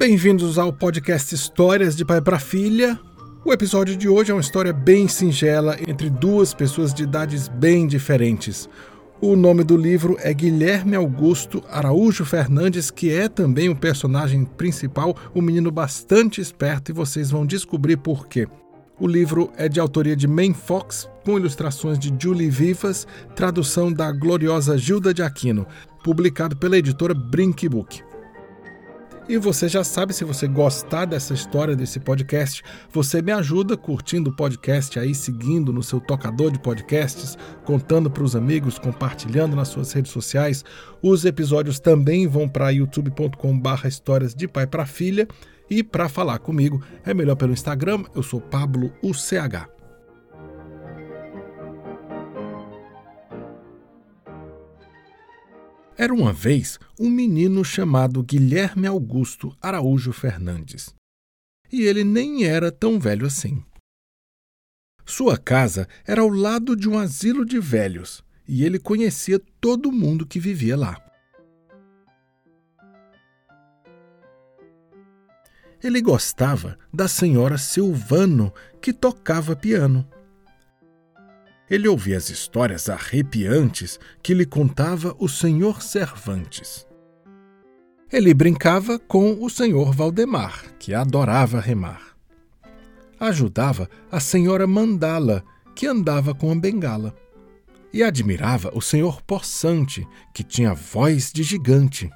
Bem-vindos ao podcast Histórias de Pai para Filha. O episódio de hoje é uma história bem singela entre duas pessoas de idades bem diferentes. O nome do livro é Guilherme Augusto Araújo Fernandes, que é também o personagem principal, um menino bastante esperto, e vocês vão descobrir por quê. O livro é de autoria de Man Fox, com ilustrações de Julie Vivas, tradução da gloriosa Gilda de Aquino, publicado pela editora Brink Book. E você já sabe, se você gostar dessa história, desse podcast, você me ajuda curtindo o podcast aí, seguindo no seu tocador de podcasts, contando para os amigos, compartilhando nas suas redes sociais. Os episódios também vão para youtube.com/barra histórias de pai para filha. E para falar comigo é melhor pelo Instagram, eu sou Pablo UCH. Era uma vez um menino chamado Guilherme Augusto Araújo Fernandes. E ele nem era tão velho assim. Sua casa era ao lado de um asilo de velhos e ele conhecia todo mundo que vivia lá. Ele gostava da senhora Silvano, que tocava piano ele ouvia as histórias arrepiantes que lhe contava o senhor Cervantes. Ele brincava com o senhor Valdemar, que adorava remar. Ajudava a senhora Mandala, que andava com a bengala. E admirava o senhor Possante, que tinha voz de gigante.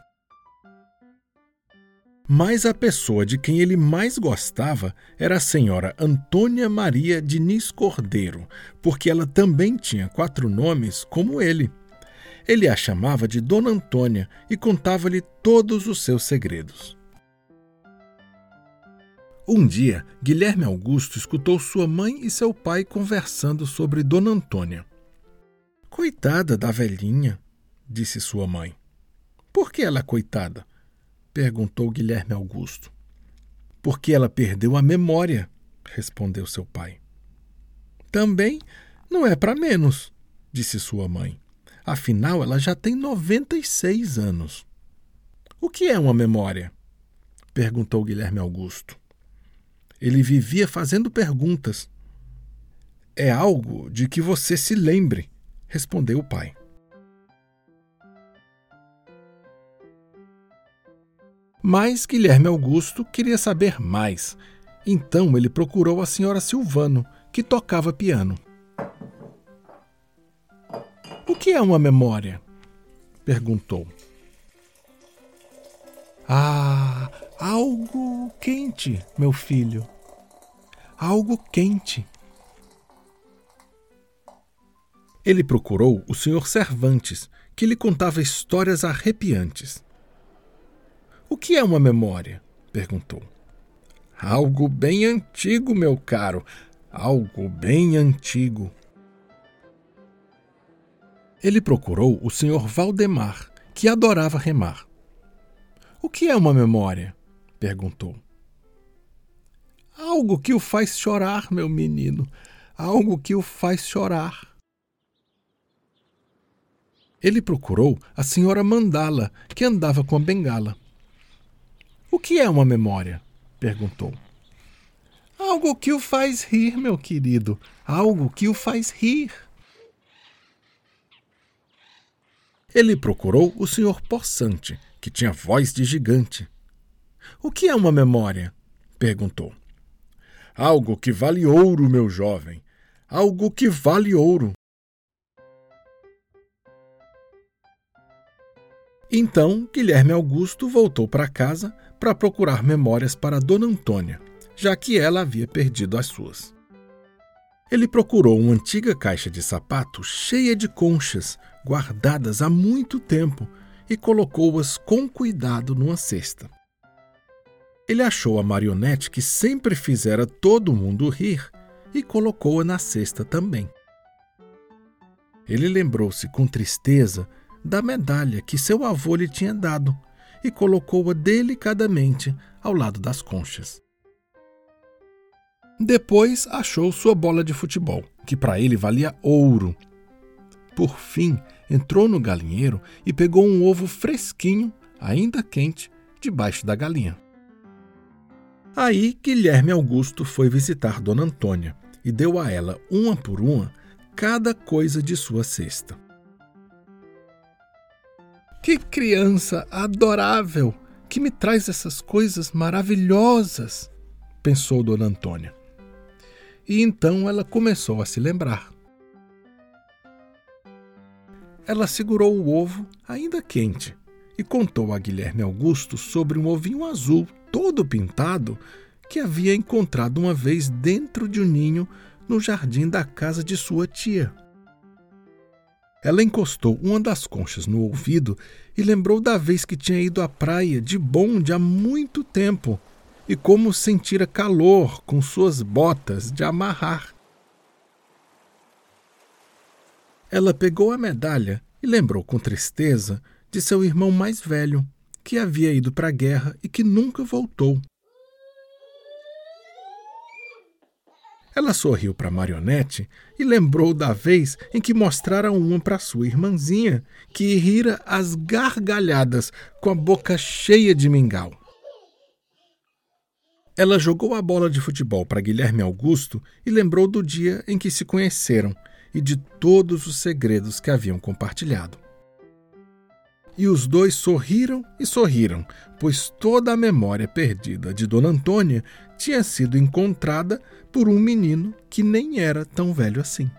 Mas a pessoa de quem ele mais gostava era a senhora Antônia Maria Diniz Cordeiro, porque ela também tinha quatro nomes como ele. Ele a chamava de Dona Antônia e contava-lhe todos os seus segredos. Um dia, Guilherme Augusto escutou sua mãe e seu pai conversando sobre Dona Antônia. Coitada da velhinha, disse sua mãe. Por que ela é coitada? Perguntou Guilherme Augusto. Porque ela perdeu a memória, respondeu seu pai. Também não é para menos, disse sua mãe. Afinal, ela já tem 96 anos. O que é uma memória? perguntou Guilherme Augusto. Ele vivia fazendo perguntas. É algo de que você se lembre, respondeu o pai. Mas Guilherme Augusto queria saber mais. Então ele procurou a senhora Silvano, que tocava piano. O que é uma memória? perguntou. Ah, algo quente, meu filho. Algo quente. Ele procurou o senhor Cervantes, que lhe contava histórias arrepiantes. O que é uma memória? perguntou. Algo bem antigo, meu caro, algo bem antigo. Ele procurou o senhor Valdemar, que adorava remar. O que é uma memória? perguntou. Algo que o faz chorar, meu menino, algo que o faz chorar. Ele procurou a senhora Mandala, que andava com a bengala. O que é uma memória? perguntou. Algo que o faz rir, meu querido. Algo que o faz rir. Ele procurou o senhor Possante, que tinha voz de gigante. O que é uma memória? perguntou. Algo que vale ouro, meu jovem. Algo que vale ouro. Então Guilherme Augusto voltou para casa para procurar memórias para Dona Antônia, já que ela havia perdido as suas. Ele procurou uma antiga caixa de sapato cheia de conchas, guardadas há muito tempo, e colocou-as com cuidado numa cesta. Ele achou a marionete que sempre fizera todo mundo rir e colocou-a na cesta também. Ele lembrou-se com tristeza da medalha que seu avô lhe tinha dado e colocou-a delicadamente ao lado das conchas. Depois achou sua bola de futebol, que para ele valia ouro. Por fim, entrou no galinheiro e pegou um ovo fresquinho, ainda quente, debaixo da galinha. Aí Guilherme Augusto foi visitar Dona Antônia e deu a ela, uma por uma, cada coisa de sua cesta. Que criança adorável que me traz essas coisas maravilhosas, pensou Dona Antônia. E então ela começou a se lembrar. Ela segurou o ovo, ainda quente, e contou a Guilherme Augusto sobre um ovinho azul todo pintado que havia encontrado uma vez dentro de um ninho no jardim da casa de sua tia. Ela encostou uma das conchas no ouvido e lembrou da vez que tinha ido à praia de bonde há muito tempo e como sentira calor com suas botas de amarrar. Ela pegou a medalha e lembrou com tristeza de seu irmão mais velho, que havia ido para a guerra e que nunca voltou. Ela sorriu para marionete e lembrou da vez em que mostraram uma para sua irmãzinha, que rira as gargalhadas com a boca cheia de mingau. Ela jogou a bola de futebol para Guilherme Augusto e lembrou do dia em que se conheceram e de todos os segredos que haviam compartilhado. E os dois sorriram e sorriram, pois toda a memória perdida de Dona Antônia tinha sido encontrada por um menino que nem era tão velho assim.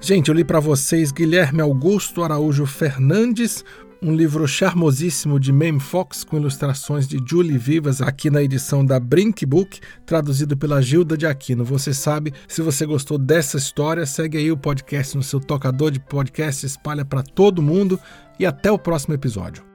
Gente, eu li para vocês Guilherme Augusto Araújo Fernandes, um livro charmosíssimo de Mame Fox com ilustrações de Julie Vivas aqui na edição da Brink Book, traduzido pela Gilda de Aquino. Você sabe, se você gostou dessa história, segue aí o podcast no seu tocador de podcast, espalha para todo mundo e até o próximo episódio.